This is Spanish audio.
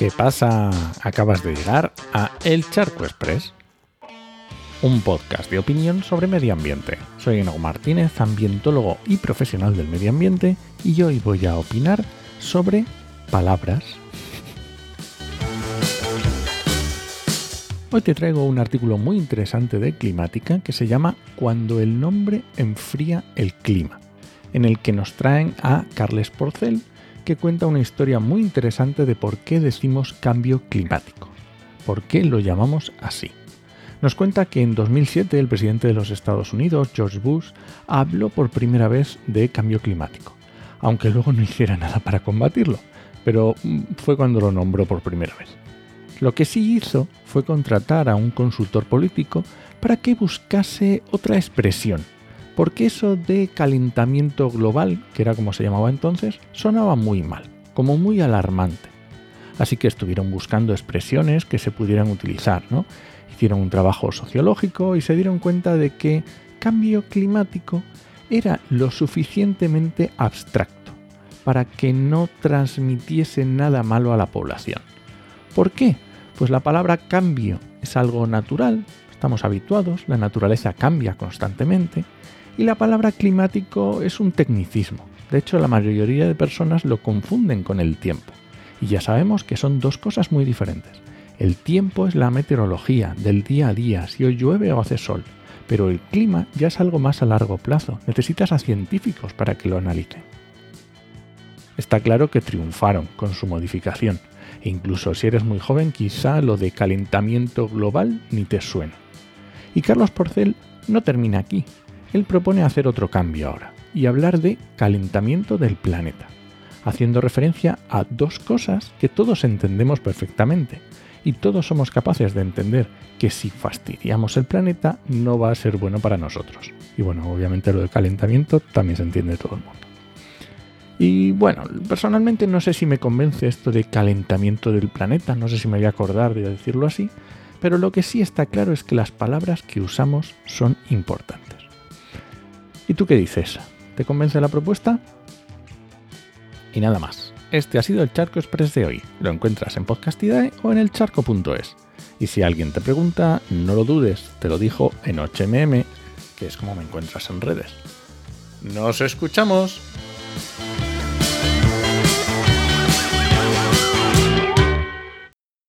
¿Qué pasa? Acabas de llegar a El Charco Express, un podcast de opinión sobre medio ambiente. Soy Eno Martínez, ambientólogo y profesional del medio ambiente, y hoy voy a opinar sobre palabras. Hoy te traigo un artículo muy interesante de Climática que se llama Cuando el nombre enfría el clima, en el que nos traen a Carles Porcel, que cuenta una historia muy interesante de por qué decimos cambio climático, por qué lo llamamos así. Nos cuenta que en 2007 el presidente de los Estados Unidos, George Bush, habló por primera vez de cambio climático, aunque luego no hiciera nada para combatirlo, pero mm, fue cuando lo nombró por primera vez. Lo que sí hizo fue contratar a un consultor político para que buscase otra expresión porque eso de calentamiento global, que era como se llamaba entonces, sonaba muy mal, como muy alarmante. Así que estuvieron buscando expresiones que se pudieran utilizar, ¿no? Hicieron un trabajo sociológico y se dieron cuenta de que cambio climático era lo suficientemente abstracto para que no transmitiese nada malo a la población. ¿Por qué? Pues la palabra cambio es algo natural, estamos habituados, la naturaleza cambia constantemente, y la palabra climático es un tecnicismo. De hecho, la mayoría de personas lo confunden con el tiempo. Y ya sabemos que son dos cosas muy diferentes. El tiempo es la meteorología del día a día, si hoy llueve o hace sol. Pero el clima ya es algo más a largo plazo. Necesitas a científicos para que lo analicen. Está claro que triunfaron con su modificación. E incluso si eres muy joven, quizá lo de calentamiento global ni te suena. Y Carlos Porcel no termina aquí él propone hacer otro cambio ahora y hablar de calentamiento del planeta, haciendo referencia a dos cosas que todos entendemos perfectamente y todos somos capaces de entender que si fastidiamos el planeta no va a ser bueno para nosotros. Y bueno, obviamente lo del calentamiento también se entiende todo el mundo. Y bueno, personalmente no sé si me convence esto de calentamiento del planeta, no sé si me voy a acordar de decirlo así, pero lo que sí está claro es que las palabras que usamos son importantes. ¿Y tú qué dices? ¿Te convence la propuesta? Y nada más. Este ha sido el Charco Express de hoy. Lo encuentras en Podcastidae o en elcharco.es. Y si alguien te pregunta, no lo dudes, te lo dijo en HMM, que es como me encuentras en redes. ¡Nos escuchamos!